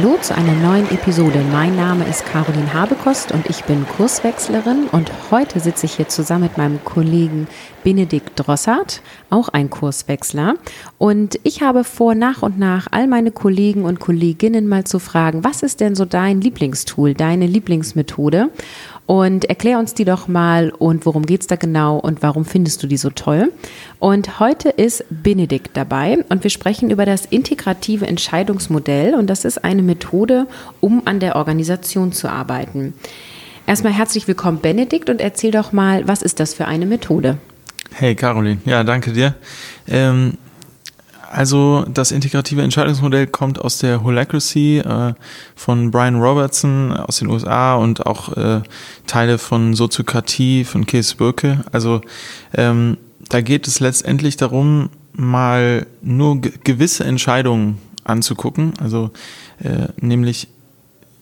Hallo zu einer neuen Episode. Mein Name ist Caroline Habekost und ich bin Kurswechslerin und heute sitze ich hier zusammen mit meinem Kollegen Benedikt Drossart, auch ein Kurswechsler. Und ich habe vor, nach und nach all meine Kollegen und Kolleginnen mal zu fragen, was ist denn so dein Lieblingstool, deine Lieblingsmethode? Und erklär uns die doch mal und worum geht es da genau und warum findest du die so toll? Und heute ist Benedikt dabei und wir sprechen über das integrative Entscheidungsmodell und das ist eine Methode, um an der Organisation zu arbeiten. Erstmal herzlich willkommen, Benedikt, und erzähl doch mal, was ist das für eine Methode? Hey Caroline, ja, danke dir. Ähm, also das integrative Entscheidungsmodell kommt aus der Holacracy äh, von Brian Robertson aus den USA und auch äh, Teile von Soziokratie von Kees Birke. Also ähm, da geht es letztendlich darum, mal nur gewisse Entscheidungen anzugucken, also äh, nämlich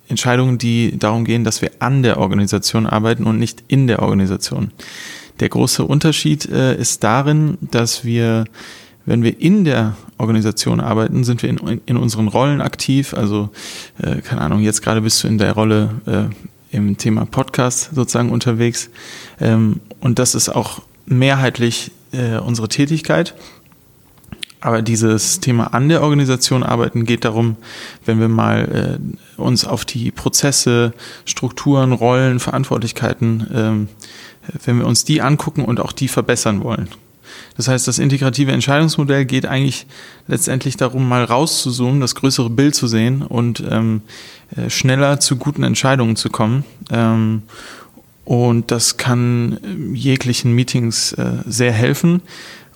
Entscheidungen, die darum gehen, dass wir an der Organisation arbeiten und nicht in der Organisation. Der große Unterschied äh, ist darin, dass wir wenn wir in der Organisation arbeiten, sind wir in, in unseren Rollen aktiv. Also, äh, keine Ahnung, jetzt gerade bist du in der Rolle äh, im Thema Podcast sozusagen unterwegs. Ähm, und das ist auch mehrheitlich äh, unsere Tätigkeit. Aber dieses Thema an der Organisation arbeiten geht darum, wenn wir mal äh, uns auf die Prozesse, Strukturen, Rollen, Verantwortlichkeiten, ähm, wenn wir uns die angucken und auch die verbessern wollen. Das heißt, das integrative Entscheidungsmodell geht eigentlich letztendlich darum, mal rauszuzoomen, das größere Bild zu sehen und ähm, äh, schneller zu guten Entscheidungen zu kommen. Ähm, und das kann ähm, jeglichen Meetings äh, sehr helfen.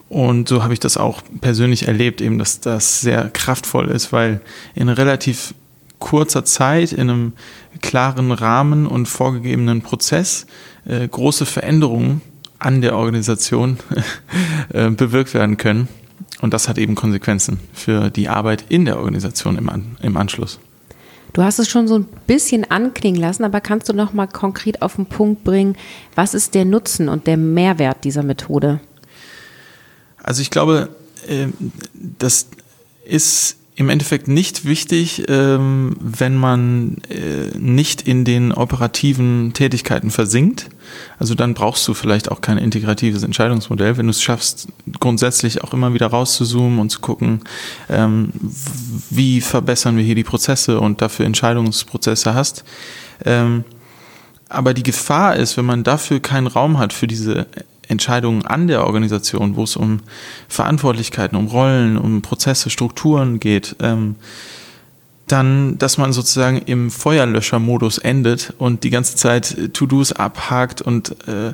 Und so habe ich das auch persönlich erlebt, eben, dass das sehr kraftvoll ist, weil in relativ kurzer Zeit, in einem klaren Rahmen und vorgegebenen Prozess äh, große Veränderungen an der Organisation äh, bewirkt werden können. Und das hat eben Konsequenzen für die Arbeit in der Organisation im, An im Anschluss. Du hast es schon so ein bisschen anklingen lassen, aber kannst du noch mal konkret auf den Punkt bringen, was ist der Nutzen und der Mehrwert dieser Methode? Also ich glaube, äh, das ist im Endeffekt nicht wichtig, ähm, wenn man äh, nicht in den operativen Tätigkeiten versinkt. Also dann brauchst du vielleicht auch kein integratives Entscheidungsmodell, wenn du es schaffst, grundsätzlich auch immer wieder rauszuzoomen und zu gucken, ähm, wie verbessern wir hier die Prozesse und dafür Entscheidungsprozesse hast. Ähm, aber die Gefahr ist, wenn man dafür keinen Raum hat für diese Entscheidungen an der Organisation, wo es um Verantwortlichkeiten, um Rollen, um Prozesse, Strukturen geht, ähm, dann, dass man sozusagen im Feuerlöschermodus endet und die ganze Zeit To-Dos abhakt und, äh,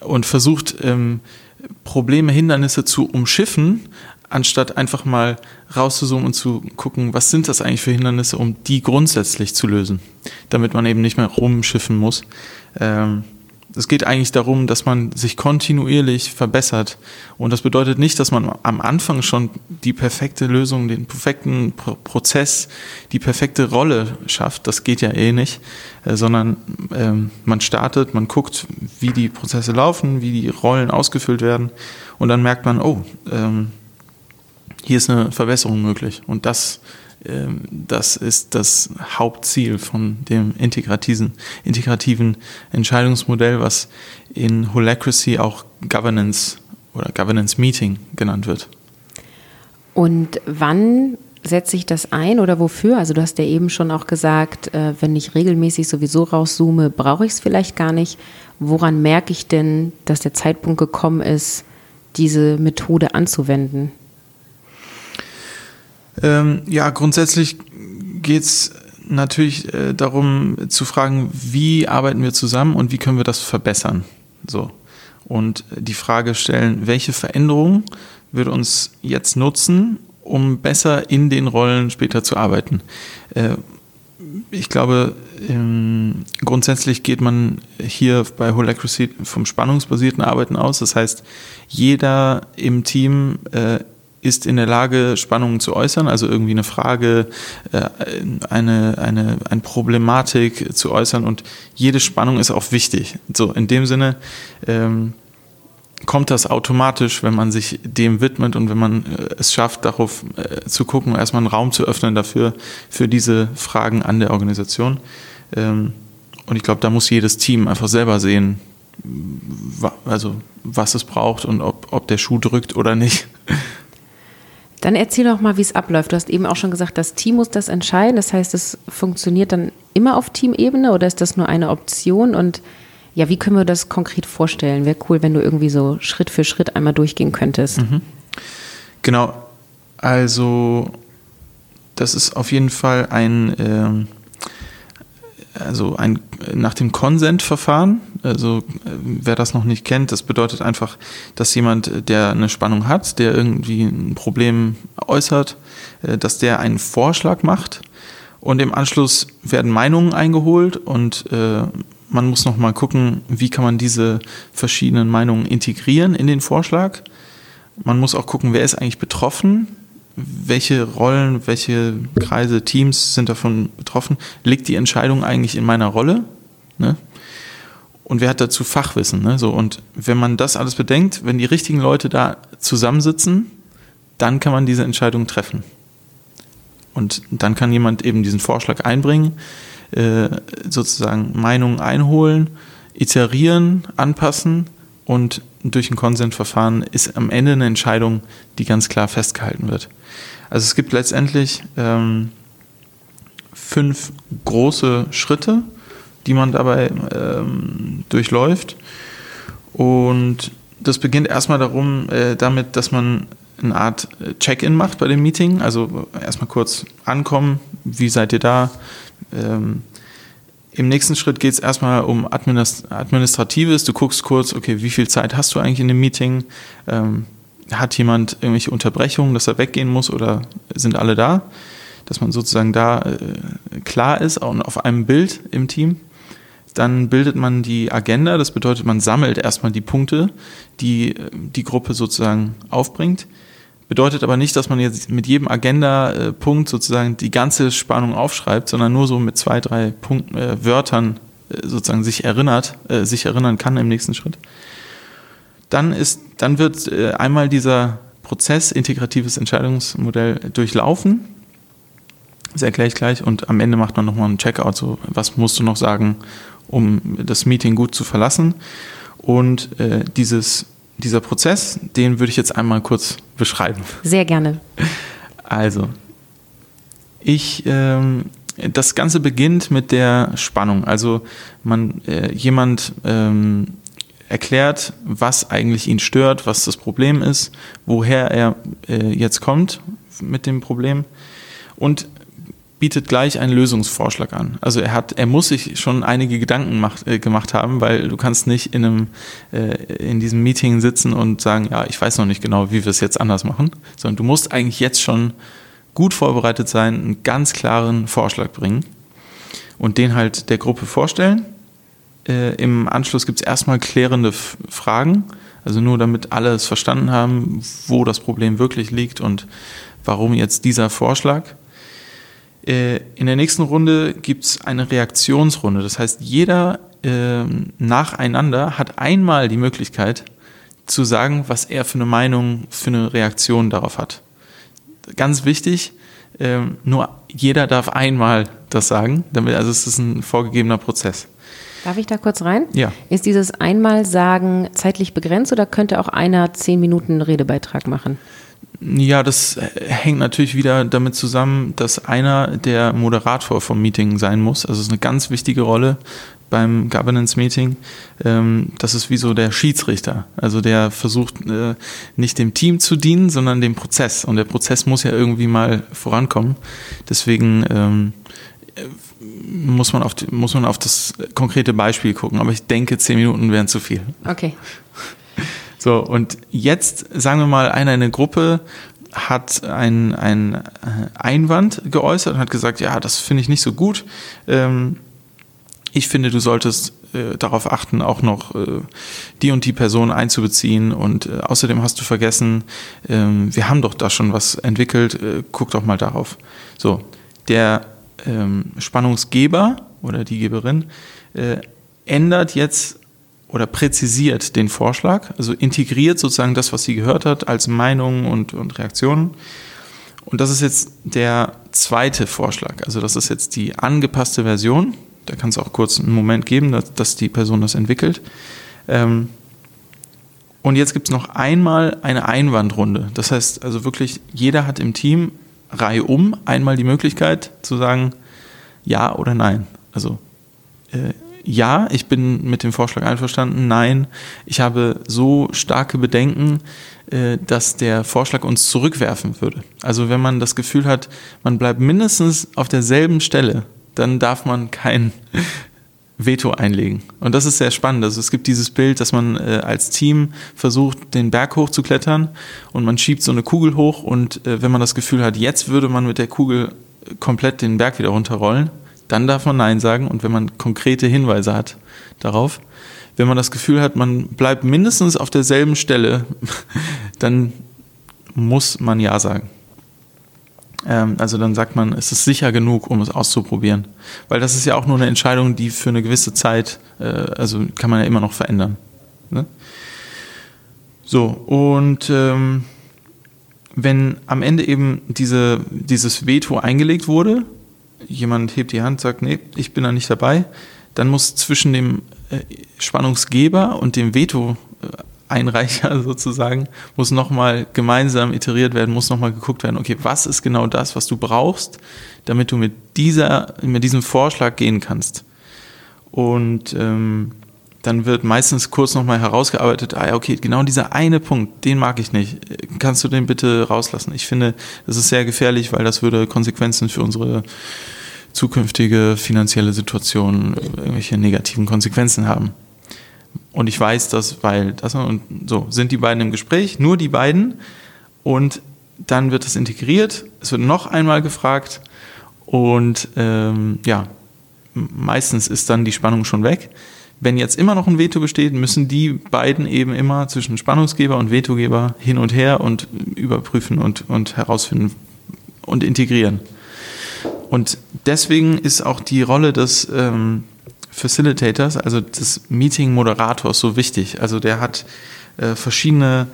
und versucht, ähm, Probleme, Hindernisse zu umschiffen, anstatt einfach mal rauszuzoomen und zu gucken, was sind das eigentlich für Hindernisse, um die grundsätzlich zu lösen, damit man eben nicht mehr rumschiffen muss. Ähm, es geht eigentlich darum, dass man sich kontinuierlich verbessert. Und das bedeutet nicht, dass man am Anfang schon die perfekte Lösung, den perfekten Pro Prozess, die perfekte Rolle schafft. Das geht ja eh nicht, äh, sondern ähm, man startet, man guckt, wie die Prozesse laufen, wie die Rollen ausgefüllt werden. Und dann merkt man, oh, ähm, hier ist eine Verbesserung möglich. Und das das ist das Hauptziel von dem integrativen, integrativen Entscheidungsmodell, was in Holacracy auch Governance oder Governance Meeting genannt wird. Und wann setze ich das ein oder wofür? Also du hast ja eben schon auch gesagt, äh, wenn ich regelmäßig sowieso rauszoome, brauche ich es vielleicht gar nicht. Woran merke ich denn, dass der Zeitpunkt gekommen ist, diese Methode anzuwenden? Ähm, ja, grundsätzlich geht es natürlich äh, darum zu fragen, wie arbeiten wir zusammen und wie können wir das verbessern. So. Und die Frage stellen, welche Veränderung würde uns jetzt nutzen, um besser in den Rollen später zu arbeiten. Äh, ich glaube, ähm, grundsätzlich geht man hier bei Holacracy vom spannungsbasierten Arbeiten aus. Das heißt, jeder im Team äh, ist in der Lage, Spannungen zu äußern, also irgendwie eine Frage, äh, eine, eine, eine Problematik zu äußern und jede Spannung ist auch wichtig. So, in dem Sinne ähm, kommt das automatisch, wenn man sich dem widmet und wenn man äh, es schafft, darauf äh, zu gucken, erstmal einen Raum zu öffnen dafür, für diese Fragen an der Organisation. Ähm, und ich glaube, da muss jedes Team einfach selber sehen, also was es braucht und ob, ob der Schuh drückt oder nicht. Dann erzähl doch mal, wie es abläuft. Du hast eben auch schon gesagt, das Team muss das entscheiden. Das heißt, es funktioniert dann immer auf Teamebene oder ist das nur eine Option? Und ja, wie können wir das konkret vorstellen? Wäre cool, wenn du irgendwie so Schritt für Schritt einmal durchgehen könntest. Mhm. Genau. Also, das ist auf jeden Fall ein. Ähm also ein, nach dem Consent-Verfahren, also wer das noch nicht kennt, das bedeutet einfach, dass jemand, der eine Spannung hat, der irgendwie ein Problem äußert, äh, dass der einen Vorschlag macht und im Anschluss werden Meinungen eingeholt und äh, man muss nochmal gucken, wie kann man diese verschiedenen Meinungen integrieren in den Vorschlag. Man muss auch gucken, wer ist eigentlich betroffen, welche Rollen, welche Kreise, Teams sind davon betroffen? Liegt die Entscheidung eigentlich in meiner Rolle? Ne? Und wer hat dazu Fachwissen? Ne? So, und wenn man das alles bedenkt, wenn die richtigen Leute da zusammensitzen, dann kann man diese Entscheidung treffen. Und dann kann jemand eben diesen Vorschlag einbringen, äh, sozusagen Meinungen einholen, iterieren, anpassen und durch ein Konsensverfahren ist am Ende eine Entscheidung, die ganz klar festgehalten wird. Also es gibt letztendlich ähm, fünf große Schritte, die man dabei ähm, durchläuft. Und das beginnt erstmal darum, äh, damit, dass man eine Art äh, Check-in macht bei dem Meeting. Also erstmal kurz ankommen, wie seid ihr da? Ähm, Im nächsten Schritt geht es erstmal um Administ Administratives. Du guckst kurz, okay, wie viel Zeit hast du eigentlich in dem Meeting? Ähm, hat jemand irgendwelche Unterbrechungen, dass er weggehen muss oder sind alle da? Dass man sozusagen da äh, klar ist und auf einem Bild im Team. Dann bildet man die Agenda, das bedeutet, man sammelt erstmal die Punkte, die die Gruppe sozusagen aufbringt. Bedeutet aber nicht, dass man jetzt mit jedem Agenda-Punkt sozusagen die ganze Spannung aufschreibt, sondern nur so mit zwei, drei Punkt, äh, Wörtern äh, sozusagen sich erinnert, äh, sich erinnern kann im nächsten Schritt dann, ist, dann wird äh, einmal dieser Prozess, integratives Entscheidungsmodell, durchlaufen. Das erkläre ich gleich. Und am Ende macht man nochmal einen Checkout, so was musst du noch sagen, um das Meeting gut zu verlassen. Und äh, dieses, dieser Prozess, den würde ich jetzt einmal kurz beschreiben. Sehr gerne. Also, ich, ähm, das Ganze beginnt mit der Spannung. Also man, äh, jemand ähm, erklärt, was eigentlich ihn stört, was das Problem ist, woher er äh, jetzt kommt mit dem Problem und bietet gleich einen Lösungsvorschlag an. Also er hat, er muss sich schon einige Gedanken macht, äh, gemacht haben, weil du kannst nicht in einem äh, in diesem Meeting sitzen und sagen, ja, ich weiß noch nicht genau, wie wir es jetzt anders machen, sondern du musst eigentlich jetzt schon gut vorbereitet sein, einen ganz klaren Vorschlag bringen und den halt der Gruppe vorstellen äh, Im Anschluss gibt es erstmal klärende F Fragen, also nur damit alle es verstanden haben, wo das Problem wirklich liegt und warum jetzt dieser Vorschlag. Äh, in der nächsten Runde gibt es eine Reaktionsrunde. Das heißt, jeder äh, nacheinander hat einmal die Möglichkeit zu sagen, was er für eine Meinung, für eine Reaktion darauf hat. Ganz wichtig, äh, nur jeder darf einmal das sagen, damit, also es ist ein vorgegebener Prozess. Darf ich da kurz rein? Ja. Ist dieses Einmalsagen zeitlich begrenzt oder könnte auch einer zehn Minuten Redebeitrag machen? Ja, das hängt natürlich wieder damit zusammen, dass einer der Moderator vom Meeting sein muss. Also es ist eine ganz wichtige Rolle beim Governance Meeting. Ähm, das ist wie so der Schiedsrichter. Also der versucht äh, nicht dem Team zu dienen, sondern dem Prozess. Und der Prozess muss ja irgendwie mal vorankommen. Deswegen ähm, muss man, auf muss man auf das konkrete Beispiel gucken. Aber ich denke, zehn Minuten wären zu viel. Okay. So, und jetzt sagen wir mal, einer in der Gruppe hat einen äh, Einwand geäußert und hat gesagt, ja, das finde ich nicht so gut. Ähm, ich finde, du solltest äh, darauf achten, auch noch äh, die und die Person einzubeziehen. Und außerdem hast du vergessen, ähm, wir haben doch da schon was entwickelt, guck doch mal darauf. So, der ähm, Spannungsgeber oder die Geberin ändert jetzt oder präzisiert den Vorschlag, also integriert sozusagen das, was sie gehört hat, als Meinungen und, und Reaktionen. Und das ist jetzt der zweite Vorschlag. Also das ist jetzt die angepasste Version. Da kann es auch kurz einen Moment geben, dass, dass die Person das entwickelt. Ähm, und jetzt gibt es noch einmal eine Einwandrunde. Das heißt also wirklich, jeder hat im Team reihum einmal die Möglichkeit zu sagen, ja oder nein. Also äh, ja, ich bin mit dem Vorschlag einverstanden. Nein, ich habe so starke Bedenken, äh, dass der Vorschlag uns zurückwerfen würde. Also wenn man das Gefühl hat, man bleibt mindestens auf derselben Stelle, dann darf man kein Veto einlegen. Und das ist sehr spannend. Also es gibt dieses Bild, dass man äh, als Team versucht, den Berg hochzuklettern und man schiebt so eine Kugel hoch und äh, wenn man das Gefühl hat, jetzt würde man mit der Kugel komplett den Berg wieder runterrollen, dann darf man Nein sagen und wenn man konkrete Hinweise hat darauf. Wenn man das Gefühl hat, man bleibt mindestens auf derselben Stelle, dann muss man Ja sagen. Ähm, also dann sagt man, es ist sicher genug, um es auszuprobieren. Weil das ist ja auch nur eine Entscheidung, die für eine gewisse Zeit, äh, also kann man ja immer noch verändern. Ne? So, und ähm, wenn am Ende eben diese, dieses Veto eingelegt wurde, jemand hebt die Hand, sagt, nee, ich bin da nicht dabei, dann muss zwischen dem äh, Spannungsgeber und dem Veto-Einreicher sozusagen, muss nochmal gemeinsam iteriert werden, muss nochmal geguckt werden, okay, was ist genau das, was du brauchst, damit du mit, dieser, mit diesem Vorschlag gehen kannst. Und ähm, dann wird meistens kurz nochmal herausgearbeitet, ah ja, okay, genau dieser eine Punkt, den mag ich nicht. Kannst du den bitte rauslassen? Ich finde, das ist sehr gefährlich, weil das würde Konsequenzen für unsere zukünftige finanzielle Situation irgendwelche negativen Konsequenzen haben. Und ich weiß das, weil das und so sind die beiden im Gespräch, nur die beiden. Und dann wird das integriert. Es wird noch einmal gefragt und ähm, ja, meistens ist dann die Spannung schon weg. Wenn jetzt immer noch ein Veto besteht, müssen die beiden eben immer zwischen Spannungsgeber und Vetogeber hin und her und überprüfen und, und herausfinden und integrieren. Und deswegen ist auch die Rolle des ähm, Facilitators, also des Meeting-Moderators, so wichtig. Also der hat äh, verschiedene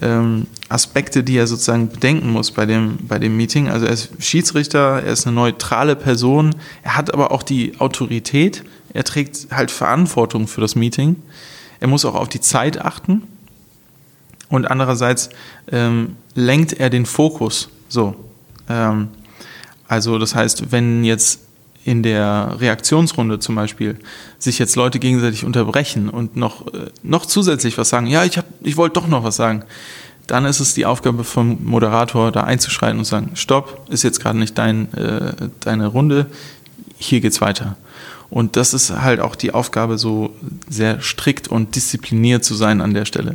ähm, Aspekte, die er sozusagen bedenken muss bei dem, bei dem Meeting. Also er ist Schiedsrichter, er ist eine neutrale Person, er hat aber auch die Autorität, er trägt halt Verantwortung für das Meeting. Er muss auch auf die Zeit achten. Und andererseits ähm, lenkt er den Fokus so. Ähm, also das heißt, wenn jetzt in der Reaktionsrunde zum Beispiel sich jetzt Leute gegenseitig unterbrechen und noch, äh, noch zusätzlich was sagen, ja, ich, ich wollte doch noch was sagen, dann ist es die Aufgabe vom Moderator, da einzuschreiten und zu sagen, stopp, ist jetzt gerade nicht dein, äh, deine Runde, hier geht's weiter. Und das ist halt auch die Aufgabe, so sehr strikt und diszipliniert zu sein an der Stelle.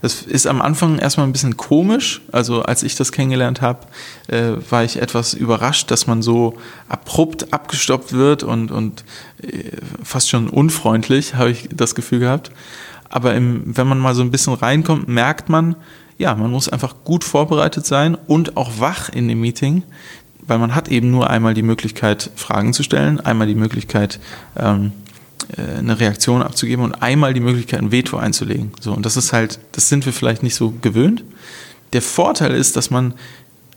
Das ist am Anfang erstmal ein bisschen komisch. Also als ich das kennengelernt habe, äh, war ich etwas überrascht, dass man so abrupt abgestoppt wird und, und äh, fast schon unfreundlich, habe ich das Gefühl gehabt. Aber im, wenn man mal so ein bisschen reinkommt, merkt man, ja, man muss einfach gut vorbereitet sein und auch wach in dem Meeting, weil man hat eben nur einmal die Möglichkeit, Fragen zu stellen, einmal die Möglichkeit, ähm, äh, eine Reaktion abzugeben und einmal die Möglichkeit, ein Veto einzulegen. So, und das ist halt, das sind wir vielleicht nicht so gewöhnt. Der Vorteil ist, dass man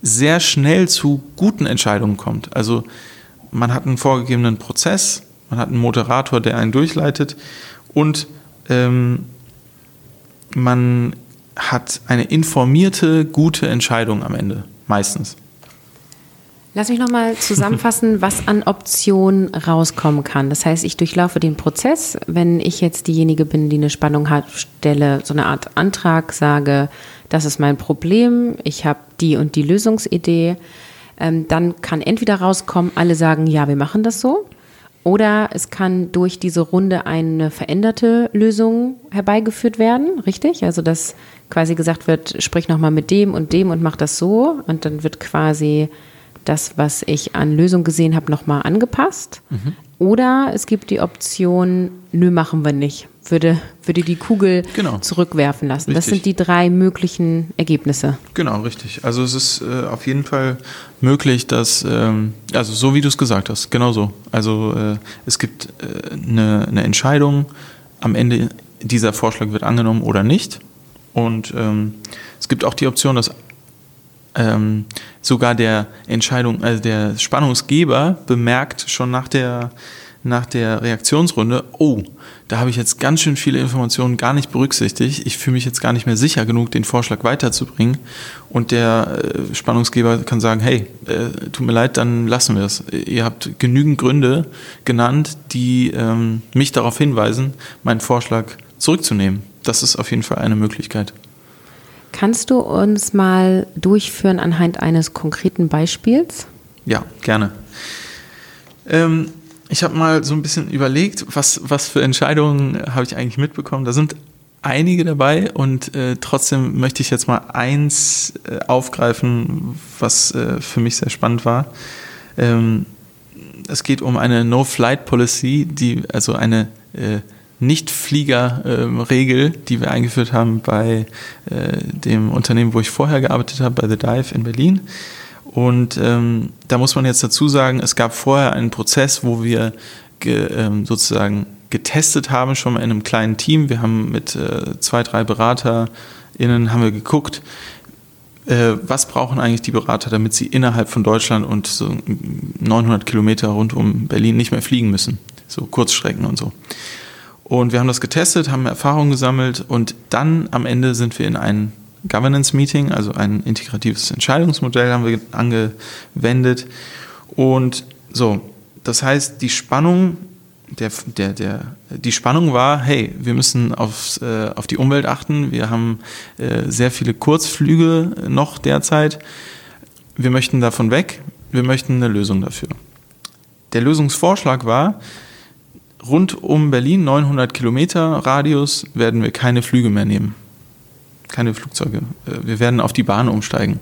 sehr schnell zu guten Entscheidungen kommt. Also man hat einen vorgegebenen Prozess, man hat einen Moderator, der einen durchleitet und ähm, man hat eine informierte, gute Entscheidung am Ende, meistens. Lass mich nochmal zusammenfassen, was an Optionen rauskommen kann. Das heißt, ich durchlaufe den Prozess. Wenn ich jetzt diejenige bin, die eine Spannung hat, stelle so eine Art Antrag, sage, das ist mein Problem, ich habe die und die Lösungsidee, ähm, dann kann entweder rauskommen, alle sagen, ja, wir machen das so. Oder es kann durch diese Runde eine veränderte Lösung herbeigeführt werden, richtig? Also dass quasi gesagt wird, sprich nochmal mit dem und dem und mach das so. Und dann wird quasi das, was ich an Lösung gesehen habe, nochmal angepasst. Mhm. Oder es gibt die Option, nö, machen wir nicht. Würde, würde die Kugel Genau. zurückwerfen lassen. Das Richtig. sind die drei möglichen Ergebnisse. Genau, richtig. Also es ist äh, auf jeden Fall möglich, dass, ähm, also so wie du es gesagt hast, genau so. Also äh, es gibt äh, eine, eine Entscheidung, am Ende dieser Vorschlag wird angenommen oder nicht. Und ähm, es gibt auch die Option, dass ähm, sogar der Entscheidung, also der Spannungsgeber bemerkt schon nach der, nach der Reaktionsrunde, oh, da habe ich jetzt ganz schön viele Informationen gar nicht berücksichtigt. Ich fühle mich jetzt gar nicht mehr sicher genug, den Vorschlag weiterzubringen. Und der äh, Spannungsgeber kann sagen, hey, äh, tut mir leid, dann lassen wir es. Ihr habt genügend Gründe genannt, die ähm, mich darauf hinweisen, meinen Vorschlag zurückzunehmen. Das ist auf jeden Fall eine Möglichkeit. Kannst du uns mal durchführen anhand eines konkreten Beispiels? Ja, gerne. Ähm, ich habe mal so ein bisschen überlegt, was, was für Entscheidungen habe ich eigentlich mitbekommen. Da sind einige dabei und äh, trotzdem möchte ich jetzt mal eins äh, aufgreifen, was äh, für mich sehr spannend war. Ähm, es geht um eine No-Flight-Policy, die also eine äh, Nicht-Flieger-Regel, die wir eingeführt haben bei äh, dem Unternehmen, wo ich vorher gearbeitet habe, bei The Dive in Berlin. Und ähm, da muss man jetzt dazu sagen, es gab vorher einen Prozess, wo wir ge, ähm, sozusagen getestet haben, schon mal in einem kleinen Team. Wir haben mit äh, zwei, drei BeraterInnen haben wir geguckt, äh, was brauchen eigentlich die Berater, damit sie innerhalb von Deutschland und so 900 Kilometer rund um Berlin nicht mehr fliegen müssen. So Kurzstrecken und so. Und wir haben das getestet, haben Erfahrungen gesammelt und dann am Ende sind wir in ein Governance Meeting, also ein integratives Entscheidungsmodell haben wir angewendet. Und so, das heißt, die Spannung, der, der, der, die Spannung war, hey, wir müssen aufs, äh, auf die Umwelt achten. Wir haben äh, sehr viele Kurzflüge noch derzeit. Wir möchten davon weg. Wir möchten eine Lösung dafür. Der Lösungsvorschlag war, rund um Berlin, 900 Kilometer Radius, werden wir keine Flüge mehr nehmen. Keine Flugzeuge. Äh, Wir werden auf die Bahn umsteigen.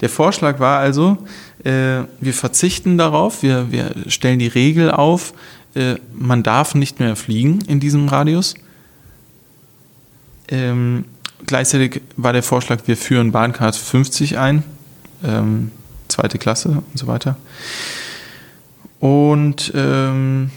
Der Vorschlag war also, äh, wir verzichten darauf, wir, wir stellen die Regel auf, äh, man darf nicht mehr fliegen in diesem Radius. Ähm, gleichzeitig war der Vorschlag, wir führen Bahncard 50 ein, ähm, zweite Klasse und so weiter. Und ähm,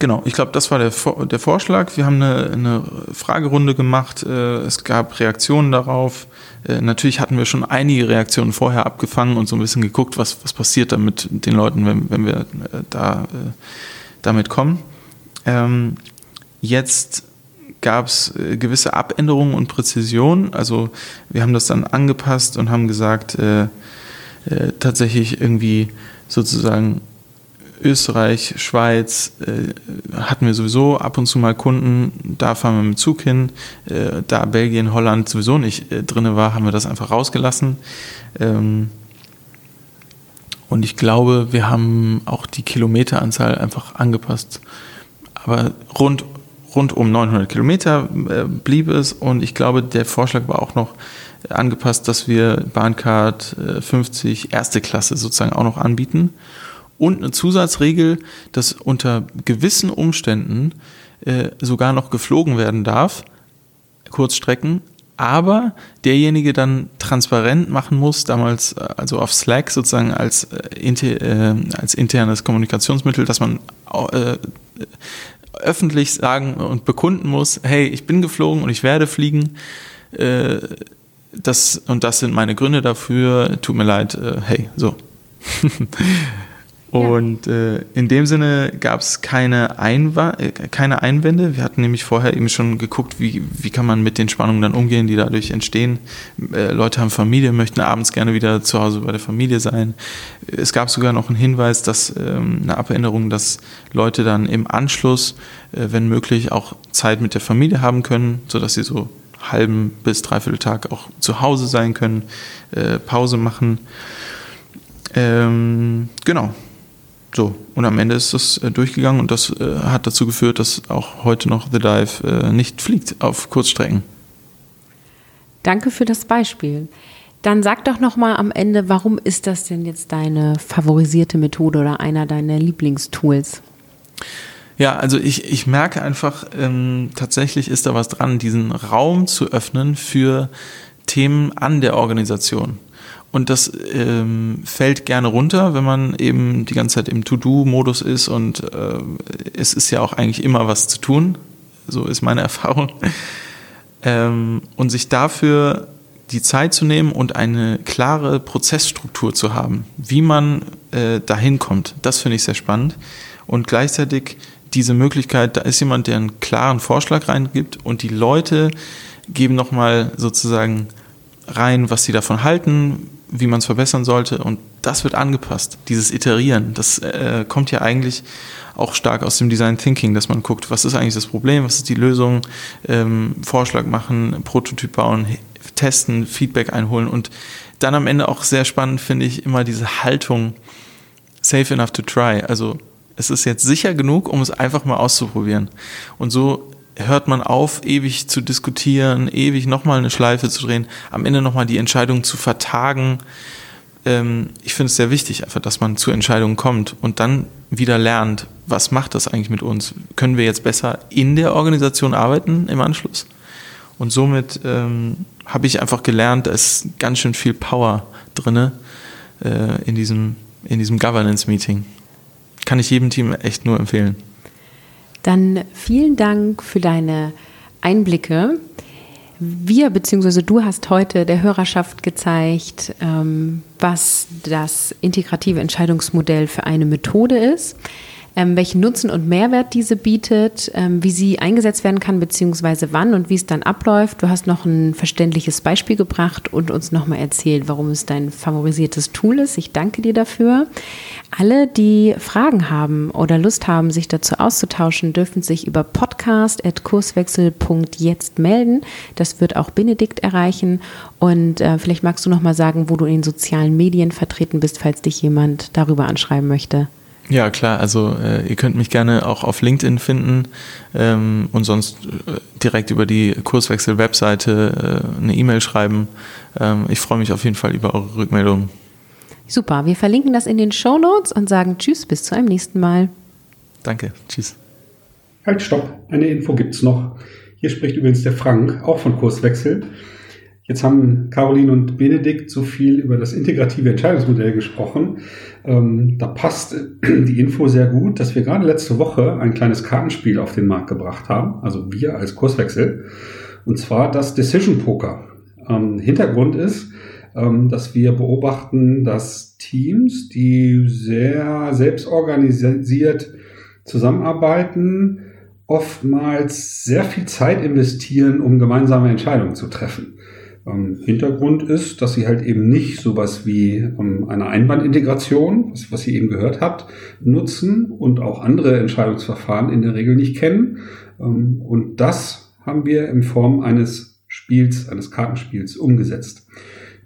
Genau, ich glaube, das war der, der Vorschlag. Wir haben eine, eine Fragerunde gemacht. äh, Es gab Reaktionen darauf. Äh, Natürlich hatten wir schon einige Reaktionen vorher abgefangen und so ein bisschen geguckt, was, was passiert da mit den Leuten, wenn, wenn wir äh, da damit kommen. Ähm, Jetzt gab es gewisse Abänderungen und Präzisionen. Also wir haben das dann angepasst und haben gesagt, tatsächlich irgendwie sozusagen Österreich, Schweiz äh, hatten wir sowieso ab und zu mal Kunden, da fahren wir mit dem Zug hin. Äh, da Belgien, Holland sowieso nicht äh, drin war, haben wir das einfach rausgelassen. Ähm, und ich glaube, wir haben auch die Kilometeranzahl einfach angepasst. Aber rund, rund um 900 Kilometer äh, blieb es und ich glaube, der Vorschlag war auch noch angepasst, dass wir Bahncard äh, 50 erste Klasse sozusagen auch noch anbieten. Und eine Zusatzregel, dass unter gewissen Umständen äh, sogar noch geflogen werden darf, Kurzstrecken, aber derjenige dann transparent machen muss, damals äh, also auf Slack sozusagen als, äh, äh, als internes Kommunikationsmittel, dass man äh, öffentlich sagen und bekunden muss, hey, ich bin geflogen und ich werde fliegen. Äh, das und das sind meine Gründe dafür. Tut mir leid, hey, so. Und äh, in dem Sinne gab es keine, äh, keine Einwände. Wir hatten nämlich vorher eben schon geguckt, wie, wie kann man mit den Spannungen dann umgehen, die dadurch entstehen. Äh, Leute haben Familie, möchten abends gerne wieder zu Hause bei der Familie sein. Es gab sogar noch einen Hinweis, dass ähm, eine Abänderung, dass Leute dann im Anschluss, äh, wenn möglich, auch Zeit mit der Familie haben können, sodass sie so halben bis dreiviertel Tag auch zu Hause sein können, äh, Pause machen. Ähm, genau. So, und am Ende ist das äh, durchgegangen und das äh, hat dazu geführt, dass auch heute noch The Dive äh, nicht fliegt auf Kurzstrecken. Danke für das Beispiel. Dann sag doch noch mal am Ende, warum ist das denn jetzt deine favorisierte Methode oder einer deiner Lieblingstools? Ja, also ich, ich merke einfach, ähm, tatsächlich ist da was dran, diesen Raum zu öffnen für Themen an der Organisation. Und das ähm, fällt gerne runter, wenn man eben die ganze Zeit im To-Do-Modus ist und äh, es ist ja auch eigentlich immer was zu tun. So ist meine Erfahrung. Ähm, und sich dafür die Zeit zu nehmen und eine klare Prozessstruktur zu haben, wie man äh, dahin kommt, das finde ich sehr spannend. Und gleichzeitig diese Möglichkeit, da ist jemand, der einen klaren Vorschlag reingibt und die Leute geben nochmal sozusagen rein, was sie davon halten, wie man es verbessern sollte und das wird angepasst. Dieses Iterieren, das äh, kommt ja eigentlich auch stark aus dem Design Thinking, dass man guckt, was ist eigentlich das Problem, was ist die Lösung, ähm, Vorschlag machen, Prototyp bauen, testen, Feedback einholen und dann am Ende auch sehr spannend finde ich immer diese Haltung, safe enough to try. Also es ist jetzt sicher genug, um es einfach mal auszuprobieren. Und so hört man auf, ewig zu diskutieren, ewig nochmal eine Schleife zu drehen, am Ende nochmal die Entscheidung zu vertagen. Ähm, ich finde es sehr wichtig, einfach, dass man zu Entscheidungen kommt und dann wieder lernt, was macht das eigentlich mit uns? Können wir jetzt besser in der Organisation arbeiten im Anschluss? Und somit ähm, habe ich einfach gelernt, da ist ganz schön viel Power drin äh, in diesem, in diesem Governance-Meeting. Kann ich jedem Team echt nur empfehlen. Dann vielen Dank für deine Einblicke. Wir bzw. du hast heute der Hörerschaft gezeigt, ähm, was das integrative Entscheidungsmodell für eine Methode ist ähm, welchen Nutzen und Mehrwert diese bietet, ähm, wie sie eingesetzt werden kann, beziehungsweise wann und wie es dann abläuft. Du hast noch ein verständliches Beispiel gebracht und uns nochmal erzählt, warum es dein favorisiertes Tool ist. Ich danke dir dafür. Alle, die Fragen haben oder Lust haben, sich dazu auszutauschen, dürfen sich über podcast.kurswechsel.jetzt melden. Das wird auch Benedikt erreichen. Und äh, vielleicht magst du noch mal sagen, wo du in den sozialen Medien vertreten bist, falls dich jemand darüber anschreiben möchte. Ja, klar. Also äh, ihr könnt mich gerne auch auf LinkedIn finden ähm, und sonst äh, direkt über die Kurswechsel-Webseite äh, eine E-Mail schreiben. Ähm, ich freue mich auf jeden Fall über eure Rückmeldungen. Super. Wir verlinken das in den Show Notes und sagen Tschüss, bis zu einem nächsten Mal. Danke. Tschüss. Halt, stopp. Eine Info gibt's noch. Hier spricht übrigens der Frank, auch von Kurswechsel. Jetzt haben Caroline und Benedikt so viel über das integrative Entscheidungsmodell gesprochen. Ähm, da passt die Info sehr gut, dass wir gerade letzte Woche ein kleines Kartenspiel auf den Markt gebracht haben, also wir als Kurswechsel, und zwar das Decision Poker. Ähm, Hintergrund ist, ähm, dass wir beobachten, dass Teams, die sehr selbstorganisiert zusammenarbeiten, oftmals sehr viel Zeit investieren, um gemeinsame Entscheidungen zu treffen. Ähm, Hintergrund ist, dass sie halt eben nicht sowas wie ähm, eine Einbandintegration, was, was ihr eben gehört habt, nutzen und auch andere Entscheidungsverfahren in der Regel nicht kennen. Ähm, und das haben wir in Form eines Spiels, eines Kartenspiels umgesetzt.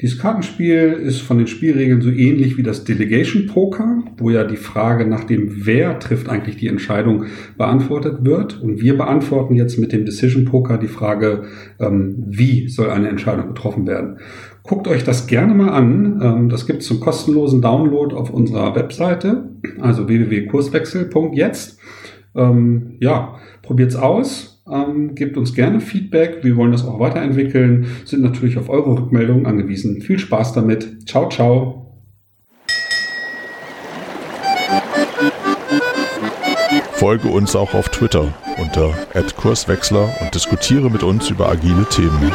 Dieses Kartenspiel ist von den Spielregeln so ähnlich wie das Delegation Poker, wo ja die Frage nach dem Wer trifft eigentlich die Entscheidung beantwortet wird. Und wir beantworten jetzt mit dem Decision Poker die Frage, ähm, wie soll eine Entscheidung getroffen werden. Guckt euch das gerne mal an. Ähm, das gibt es zum kostenlosen Download auf unserer Webseite, also www.kurswechsel.jetzt. Ähm, ja, probiert's aus ähm, gebt uns gerne Feedback. Wir wollen das auch weiterentwickeln. Sind natürlich auf eure Rückmeldungen angewiesen. Viel Spaß damit. Ciao, ciao. Folge uns auch auf Twitter unter @kurswechsler und diskutiere mit uns über agile Themen.